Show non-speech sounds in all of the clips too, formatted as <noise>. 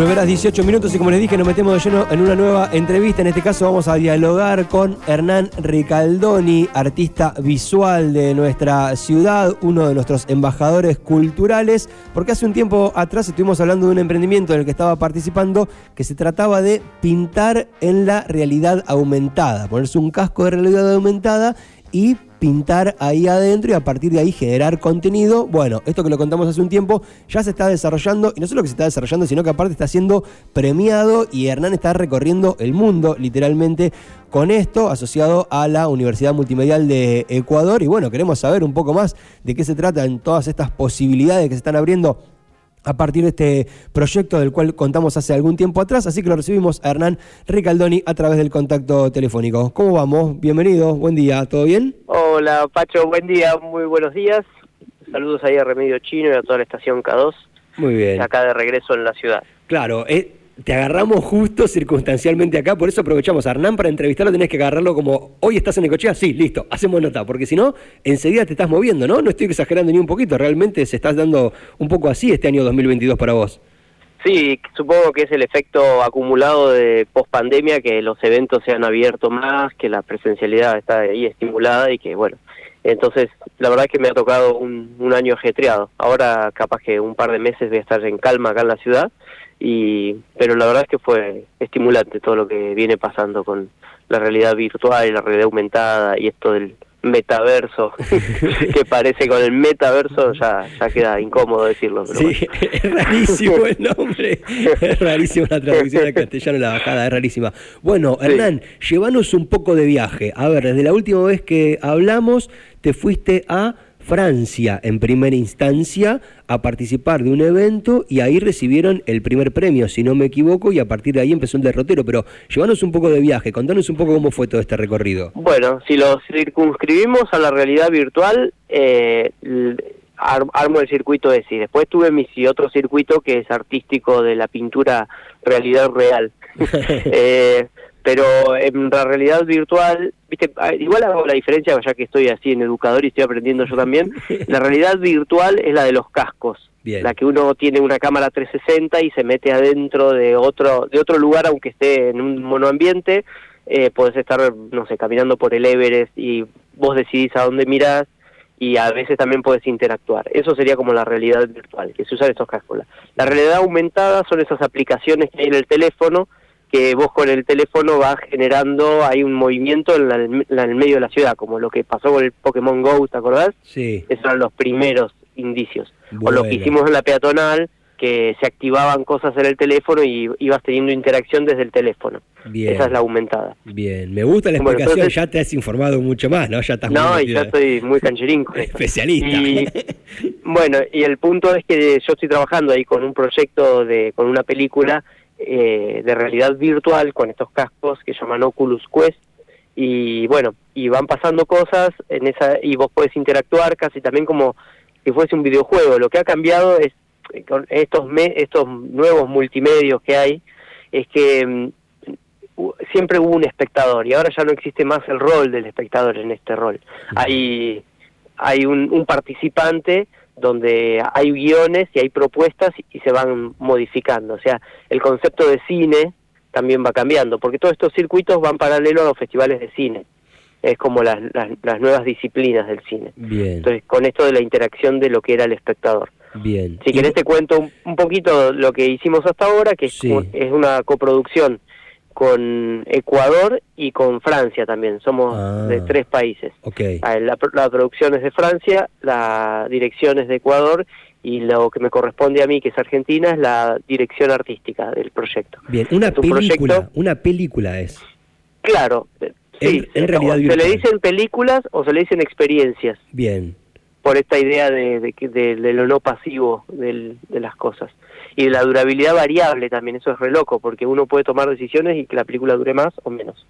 9 horas 18 minutos y como les dije nos metemos de lleno en una nueva entrevista. En este caso vamos a dialogar con Hernán Ricaldoni, artista visual de nuestra ciudad, uno de nuestros embajadores culturales, porque hace un tiempo atrás estuvimos hablando de un emprendimiento en el que estaba participando que se trataba de pintar en la realidad aumentada, ponerse un casco de realidad aumentada y pintar ahí adentro y a partir de ahí generar contenido. Bueno, esto que lo contamos hace un tiempo ya se está desarrollando y no solo que se está desarrollando, sino que aparte está siendo premiado y Hernán está recorriendo el mundo literalmente con esto asociado a la Universidad Multimedial de Ecuador y bueno, queremos saber un poco más de qué se trata en todas estas posibilidades que se están abriendo a partir de este proyecto del cual contamos hace algún tiempo atrás, así que lo recibimos a Hernán Ricaldoni a través del contacto telefónico. ¿Cómo vamos? Bienvenido, buen día, ¿todo bien? Hola Pacho, buen día, muy buenos días. Saludos ahí a Remedio Chino y a toda la estación K2. Muy bien. Acá de regreso en la ciudad. Claro, eh, te agarramos justo circunstancialmente acá, por eso aprovechamos a Hernán para entrevistarlo, tenés que agarrarlo como, hoy estás en Ecochea, sí, listo, hacemos nota, porque si no, enseguida te estás moviendo, ¿no? No estoy exagerando ni un poquito, realmente se estás dando un poco así este año 2022 para vos. Sí, supongo que es el efecto acumulado de pospandemia, que los eventos se han abierto más, que la presencialidad está ahí estimulada y que, bueno, entonces la verdad es que me ha tocado un, un año ajetreado. Ahora capaz que un par de meses voy a estar en calma acá en la ciudad y pero la verdad es que fue estimulante todo lo que viene pasando con la realidad virtual y la realidad aumentada y esto del metaverso <laughs> que parece con el metaverso ya ya queda incómodo decirlo sí <laughs> es rarísimo el nombre es rarísimo la traducción al castellano la bajada es rarísima. Bueno Hernán llévanos un poco de viaje. A ver desde la última vez que hablamos te fuiste a Francia en primera instancia a participar de un evento y ahí recibieron el primer premio, si no me equivoco, y a partir de ahí empezó el derrotero. Pero llévanos un poco de viaje, contanos un poco cómo fue todo este recorrido. Bueno, si lo circunscribimos a la realidad virtual, eh, armo el circuito ese. Después tuve mi otro circuito que es artístico de la pintura realidad real. <laughs> eh, pero en la realidad virtual, viste, ah, igual hago la diferencia ya que estoy así en educador y estoy aprendiendo yo también, <laughs> la realidad virtual es la de los cascos, la que uno tiene una cámara 360 y se mete adentro de otro de otro lugar aunque esté en un monoambiente, eh, podés estar, no sé, caminando por el Everest y vos decidís a dónde mirás y a veces también puedes interactuar. Eso sería como la realidad virtual, que se usan estos cascos. La realidad aumentada son esas aplicaciones que hay en el teléfono, que vos con el teléfono vas generando, hay un movimiento en, el medio de la ciudad, como lo que pasó con el Pokémon GO, ¿te acordás? Sí. Esos eran los primeros indicios. O lo que hicimos en la peatonal, que se activaban cosas en el teléfono y ibas teniendo interacción desde el teléfono. Bien. Esa es la aumentada. Bien, me gusta la explicación, ya te has informado mucho más, ¿no? Ya estás No, y ya estoy muy cancherín <laughs> Especialista. Y, <laughs> bueno, y el punto es que yo estoy trabajando ahí con un proyecto de con una película eh, de realidad virtual con estos cascos que llaman Oculus Quest y bueno, y van pasando cosas en esa y vos podés interactuar casi también como si fuese un videojuego. Lo que ha cambiado es eh, con estos estos nuevos multimedios que hay es que mm, siempre hubo un espectador y ahora ya no existe más el rol del espectador en este rol. Hay hay un, un participante donde hay guiones y hay propuestas y se van modificando. O sea, el concepto de cine también va cambiando, porque todos estos circuitos van paralelo a los festivales de cine. Es como las, las, nuevas disciplinas del cine. Bien. Entonces, con esto de la interacción de lo que era el espectador. Bien. Si querés te cuento un, poquito lo que hicimos hasta ahora, que es, es una coproducción con Ecuador y con Francia también. Somos de ah. tres países. Okay. Ah, la, producción es de Francia, la dirección es de Ecuador y lo que me corresponde a mí, que es Argentina, es la dirección artística del proyecto. Bien, una película, una película es. Claro, sí, en, realidad se le dicen películas o se le dicen experiencias. Bien. Por esta idea de, de, de, de lo no pasivo de las cosas y la durabilidad variable también, eso es re loco, porque uno puede tomar decisiones y que la película dure más o menos.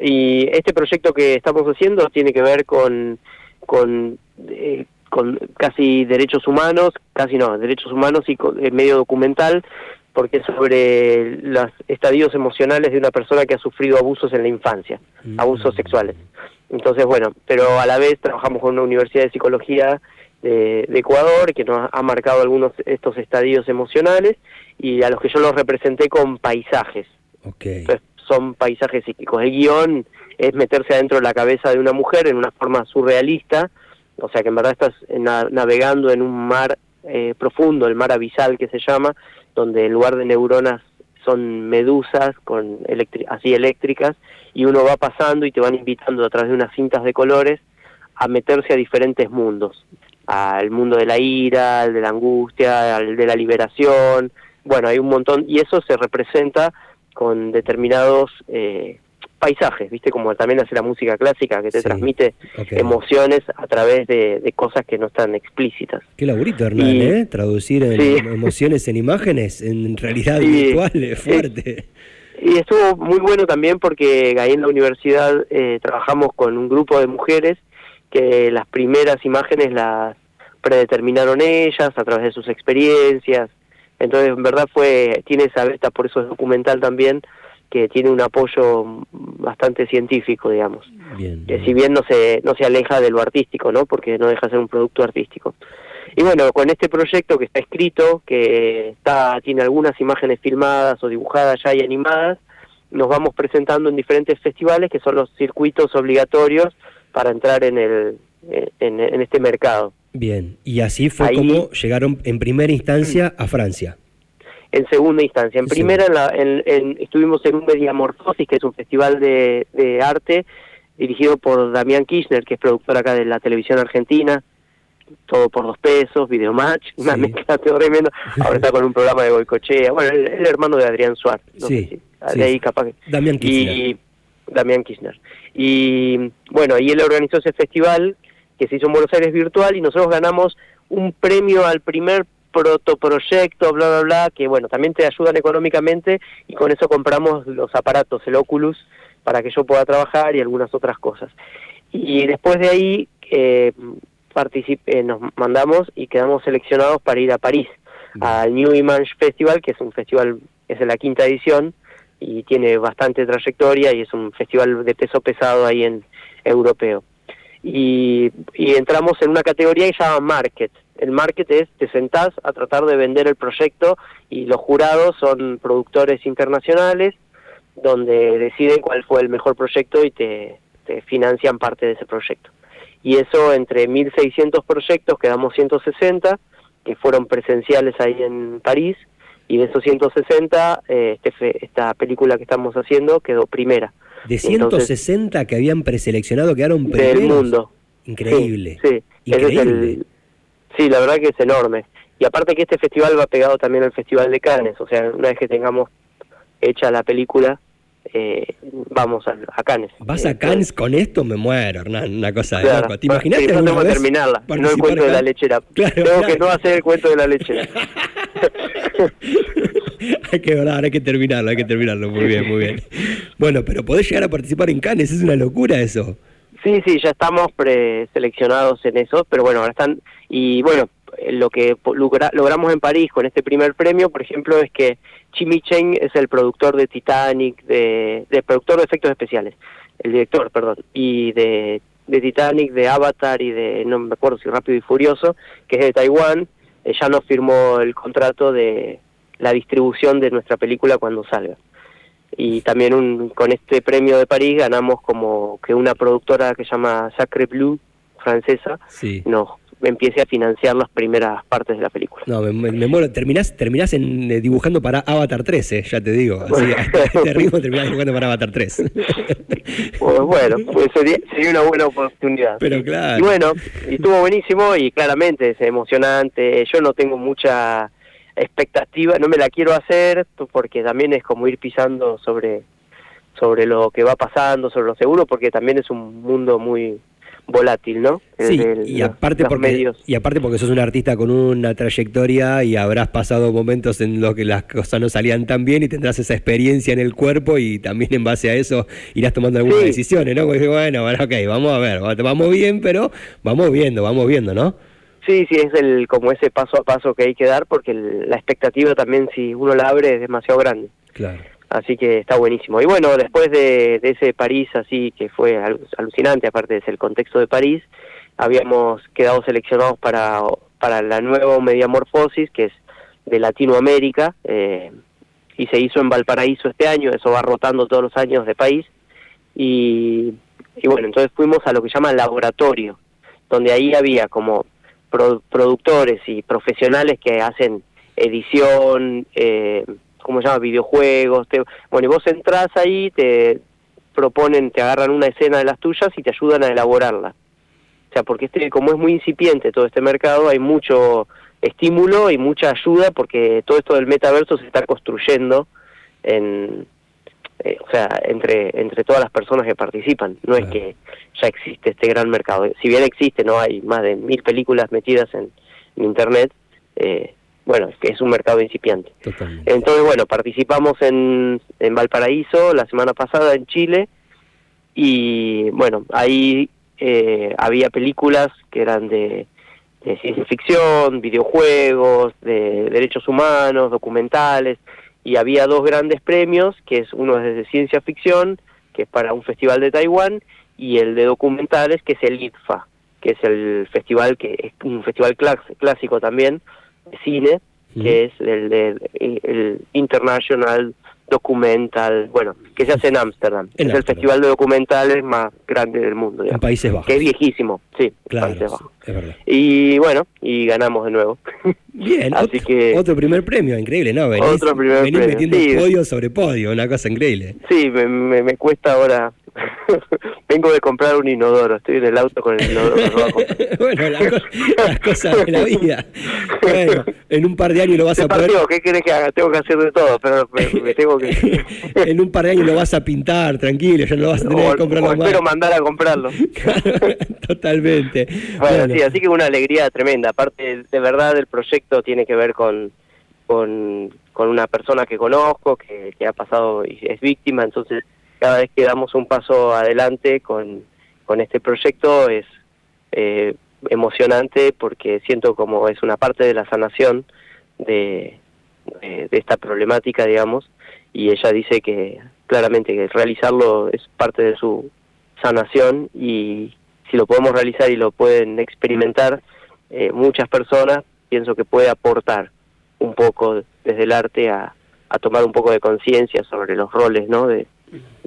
Y este proyecto que estamos haciendo tiene que ver con, con, eh, con casi derechos humanos, casi no, derechos humanos y con, eh, medio documental, porque es sobre los estadios emocionales de una persona que ha sufrido abusos en la infancia, mm. abusos sexuales. Entonces, bueno, pero a la vez trabajamos con una universidad de psicología de, Ecuador, que nos ha marcado algunos estos estadios emocionales y a los que yo los representé con paisajes. Okay. son paisajes psíquicos. El guion es meterse adentro de la cabeza de una mujer en una forma surrealista, o sea que en verdad estás navegando en un mar eh, profundo, el mar abisal que se llama, donde en lugar de neuronas son medusas con así eléctricas y uno va pasando y te van invitando a través de unas cintas de colores a meterse a diferentes mundos, al mundo de la ira, al de la angustia, al de la liberación, bueno, hay un montón y eso se representa con determinados eh, paisajes, ¿viste? Como también hace la música clásica, que te transmite emociones a través de, cosas que no están explícitas. Qué laburito, Hernán, ¿eh? Traducir emociones en imágenes, en realidad <laughs> virtual, es fuerte. Y estuvo muy bueno también porque ahí en la universidad eh, trabajamos con un grupo de mujeres que las primeras imágenes las predeterminaron ellas a través de sus experiencias. Entonces, en verdad fue, tiene esa beta, por eso es documental también, que tiene un apoyo bastante científico, digamos. Que si bien no se, no se aleja de lo artístico, ¿no? Porque no deja de ser un producto artístico. Y bueno, con este proyecto que está escrito, que está, tiene algunas imágenes filmadas o dibujadas ya y animadas, nos vamos presentando en diferentes festivales que son los circuitos obligatorios para entrar en, el, en, este mercado. Bien, y así fue como llegaron en primera instancia a Francia en segunda instancia. En primera en estuvimos en un Mediamorfosis, que es un festival de, arte dirigido por Damián Kirchner, que es productor acá de la televisión argentina, todo por dos pesos, Videomatch, una mezcla <laughs> tremenda. Ahora está con un programa de Boicochea, bueno, el, hermano de Adrián Suárez, sí, de ahí capaz Damián Kirchner. Y, Damián Kirchner. Y bueno, y él organizó ese festival que se hizo en Buenos Aires virtual y nosotros ganamos un premio al primer protoproyecto, bla, bla, bla, que bueno, también te ayudan económicamente y con eso compramos los aparatos, el Oculus, para que yo pueda trabajar y algunas otras cosas. Y después de ahí eh, participé, nos mandamos y quedamos seleccionados para ir a París, al New Image Festival, que es un festival, es de la quinta edición y tiene bastante trayectoria y es un festival de peso pesado ahí en europeo. Y, y entramos en una categoría que se llama Market, el market es, te sentás a tratar de vender el proyecto y los jurados son productores internacionales donde deciden cuál fue el mejor proyecto y te, financian parte de ese proyecto. Y eso entre 1.600 proyectos quedamos 160 que fueron presenciales ahí en París y de esos 160 eh, este, esta película que estamos haciendo quedó primera. De 160 que habían preseleccionado quedaron primeros. Del mundo. Increíble. Sí, Increíble. Sí, la verdad que es enorme. Y aparte que este festival va pegado también al Festival de Cannes, o sea, una vez que tengamos hecha la película, eh, vamos a, a, Cannes. ¿Vas a eh, Cannes con esto? Me muero, Hernán, una cosa de loco. ¿Te imaginas sí, no tengo que terminarla, no el cuento de la lechera. tengo que no hacer el cuento de la lechera. <laughs> <laughs> hay que hablar, hay que terminarlo, hay que terminarlo. Muy bien, muy bien. Bueno, pero podés llegar a participar en Cannes, es una locura eso. Sí, sí, ya estamos preseleccionados en eso, pero bueno, ahora están y bueno, lo que logramos en París con este primer premio, por ejemplo, es que Chimi Cheng es el productor de Titanic, de, productor de efectos especiales, el director, perdón, y de, Titanic, de Avatar y de, no me acuerdo si Rápido y Furioso, que es de Taiwán, ya nos firmó el contrato de la distribución de nuestra película cuando salga. Y también un, con este premio de París ganamos como que una productora que se llama Sacre Blue, francesa, sí. nos empiece a financiar las primeras partes de la película. No, me, me, muero. Terminás, terminás en, eh, dibujando para Avatar 3, eh, ya te digo. Así, <laughs> a este ritmo terminás dibujando para Avatar 3. <laughs> pues bueno, pues sería, sería, una buena oportunidad. Pero claro. Y bueno, y estuvo buenísimo y claramente es emocionante. Yo no tengo mucha expectativa, no me la quiero hacer porque también es como ir pisando sobre sobre lo que va pasando, sobre lo seguro, porque también es un mundo muy volátil, ¿no? Sí, y, aparte porque, y aparte porque sos un artista con una trayectoria y habrás pasado momentos en los que las cosas no salían tan bien y tendrás esa experiencia en el cuerpo y también en base a eso irás tomando algunas decisiones, ¿no? Porque bueno, bueno, ok, vamos a ver, vamos bien, pero vamos viendo, vamos viendo, ¿no? Sí, sí, es el como ese paso a paso que hay que dar porque la expectativa también si uno la abre es demasiado grande. Claro. Así que está buenísimo. Y bueno, después de, ese París así que fue alucinante, aparte de el contexto de París, habíamos quedado seleccionados para, para la nueva Mediamorfosis, que es de Latinoamérica, eh, y se hizo en Valparaíso este año, eso va rotando todos los años de país, y, bueno, entonces fuimos a lo que llaman laboratorio, donde ahí había como productores y profesionales que hacen edición, eh, ¿cómo se llama? Videojuegos. bueno, y vos entras ahí, te proponen, te agarran una escena de las tuyas y te ayudan a elaborarla. O sea, porque este, como es muy incipiente todo este mercado, hay mucho estímulo y mucha ayuda porque todo esto del metaverso se está construyendo en, eh, o sea, entre, entre todas las personas que participan. No es que ya existe este gran mercado. Si bien existe, no hay más de mil películas metidas en, Internet, eh, bueno, es que es un mercado incipiente. Entonces, bueno, participamos en, en Valparaíso la semana pasada en Chile y bueno, ahí eh, había películas que eran de, de ciencia ficción, videojuegos, de derechos humanos, documentales, y había dos grandes premios, que es uno es de ciencia ficción, que es para un festival de Taiwán, y el de documentales, que es el ITFA, que es el festival que es un festival clásico también cine, que es el, el International documental, bueno, que se hace en Ámsterdam. Es el festival de documentales más grande del mundo. En Países Bajos. Que es viejísimo, sí, claro, Países Bajos. Es verdad. Y bueno, y ganamos de nuevo. <laughs> Bien, Así otro, que, otro primer premio, increíble, ¿no? Venís, otro primer venís metiendo podio sobre podio, una cosa increíble. Sí, me, me cuesta ahora <laughs> Vengo de comprar un inodoro, estoy en el auto con el inodoro. <laughs> bueno, las cosas de la vida. Bueno, en un par de años lo vas a poder... ¿Qué querés que haga? Tengo que hacer de todo, pero me, tengo que... <laughs> en un par de años lo vas a pintar, tranquilo, ya no lo vas a tener que comprarlo o espero mandar a comprarlo. totalmente. Bueno, sí, así que una alegría tremenda. Aparte, de verdad, el proyecto tiene que ver con, con, con una persona que conozco, que, que ha pasado y es víctima, entonces cada vez que damos un paso adelante con, con este proyecto es eh, emocionante porque siento como es una parte de la sanación de, de, esta problemática, digamos, y ella dice que claramente que realizarlo es parte de su sanación y si lo podemos realizar y lo pueden experimentar eh, muchas personas, pienso que puede aportar un poco desde el arte a, a tomar un poco de conciencia sobre los roles, ¿no? De,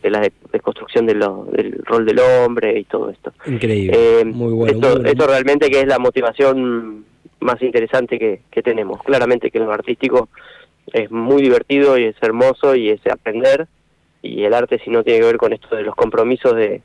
de la desconstrucción de del rol del hombre y todo esto. Increíble. Eh, muy bueno. Esto, realmente que es la motivación más interesante que, que tenemos. Claramente que lo artístico es muy divertido y es hermoso y es aprender y el arte si no tiene que ver con esto de los compromisos de,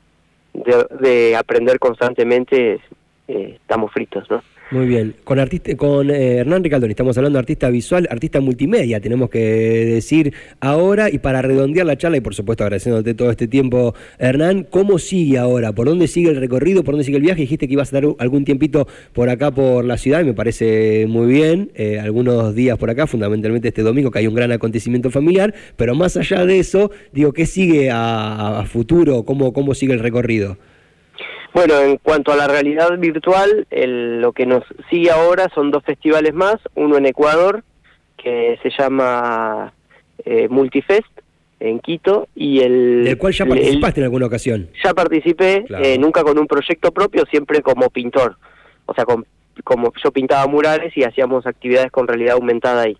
de, aprender constantemente eh, estamos fritos, ¿no? Muy bien. Con, artista, con eh, Hernán Ricaldoni, estamos hablando de artista visual, artista multimedia, tenemos que decir ahora. Y para redondear la charla, y por supuesto agradeciéndote todo este tiempo, Hernán, ¿cómo sigue ahora? ¿Por dónde sigue el recorrido? ¿Por dónde sigue el viaje? Dijiste que ibas a dar algún tiempito por acá, por la ciudad, y me parece muy bien. Eh, algunos días por acá, fundamentalmente este domingo, que hay un gran acontecimiento familiar. Pero más allá de eso, digo, ¿qué sigue a, futuro? ¿Cómo, ¿Cómo sigue el recorrido? Bueno, en cuanto a la realidad virtual, lo que nos sigue ahora son dos festivales más, uno en Ecuador, que se llama eh, Multifest, en Quito, y el... Del cual ya participaste en alguna ocasión. Ya participé, eh, nunca con un proyecto propio, siempre como pintor. O sea, como yo pintaba murales y hacíamos actividades con realidad aumentada ahí.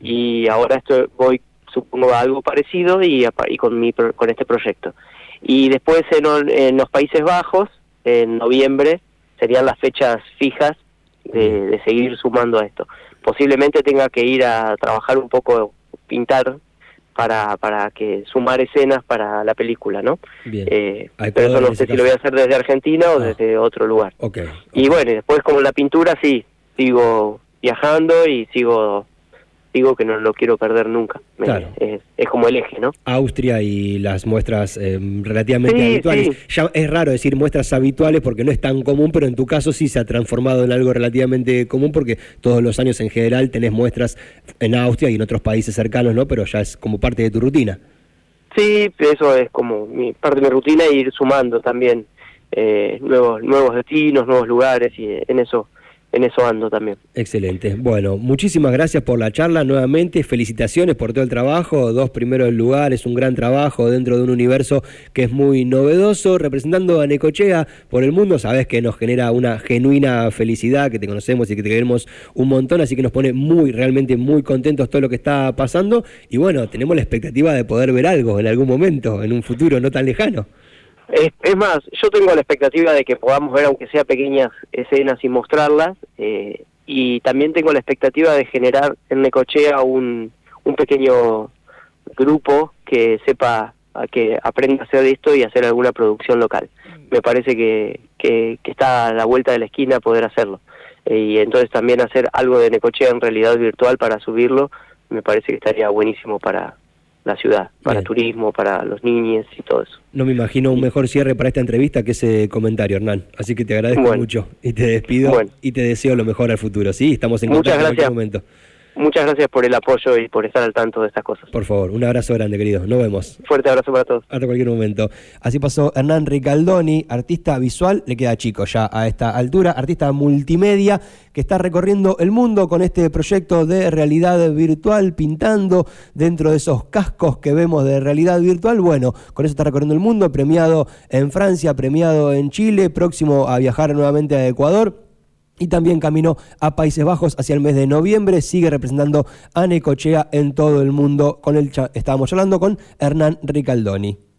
Y ahora estoy, voy, supongo, a algo parecido y, y con, mi, con este proyecto. Y después en los Países Bajos, en noviembre serían las fechas fijas de, seguir sumando a esto. Posiblemente tenga que ir a trabajar un poco, pintar para, para que sumar escenas para la película, ¿no? Bien. Eh, pero eso no sé si lo voy a hacer desde Argentina o ah. desde otro lugar. Okay, Y bueno, después como la pintura sí, sigo viajando y sigo digo que no lo quiero perder nunca. Es, como el eje, ¿no? Austria y las muestras eh, relativamente habituales. Ya es raro decir muestras habituales porque no es tan común, pero en tu caso sí se ha transformado en algo relativamente común porque todos los años en general tenés muestras en Austria y en otros países cercanos, ¿no? Pero ya es como parte de tu rutina. Sí, eso es como mi parte de mi rutina e ir sumando también eh, nuevos nuevos destinos, nuevos lugares y en eso en eso ando también. Excelente. Bueno, muchísimas gracias por la charla nuevamente. Felicitaciones por todo el trabajo. Dos primeros lugares, un gran trabajo dentro de un universo que es muy novedoso. Representando a Necochea por el mundo, sabes que nos genera una genuina felicidad, que te conocemos y que te queremos un montón. Así que nos pone muy, realmente muy contentos todo lo que está pasando. Y bueno, tenemos la expectativa de poder ver algo en algún momento, en un futuro no tan lejano. Es, más, yo tengo la expectativa de que podamos ver, aunque sea pequeñas escenas y mostrarlas, eh, y también tengo la expectativa de generar en Necochea un, un pequeño grupo que sepa que aprenda a hacer esto y hacer alguna producción local. Me parece que, que, está a la vuelta de la esquina poder hacerlo. Eh, y entonces también hacer algo de Necochea en realidad virtual para subirlo, me parece que estaría buenísimo para, la ciudad, para turismo, para los niños y todo eso. No me imagino un mejor cierre para esta entrevista que ese comentario, Hernán. Así que te agradezco mucho y te despido y te deseo lo mejor al futuro. Sí, estamos en contacto en cualquier momento. Muchas gracias por el apoyo y por estar al tanto de estas cosas. Por favor, un abrazo grande, querido. Nos vemos. Fuerte abrazo para todos. Hasta cualquier momento. Así pasó Hernán Ricaldoni, artista visual, le queda chico ya a esta altura, artista multimedia que está recorriendo el mundo con este proyecto de realidad virtual, pintando dentro de esos cascos que vemos de realidad virtual. Bueno, con eso está recorriendo el mundo, premiado en Francia, premiado en Chile, próximo a viajar nuevamente a Ecuador y también camino a Países Bajos hacia el mes de noviembre. Sigue representando a Necochea en todo el mundo. Con el estábamos hablando con Hernán Ricaldoni.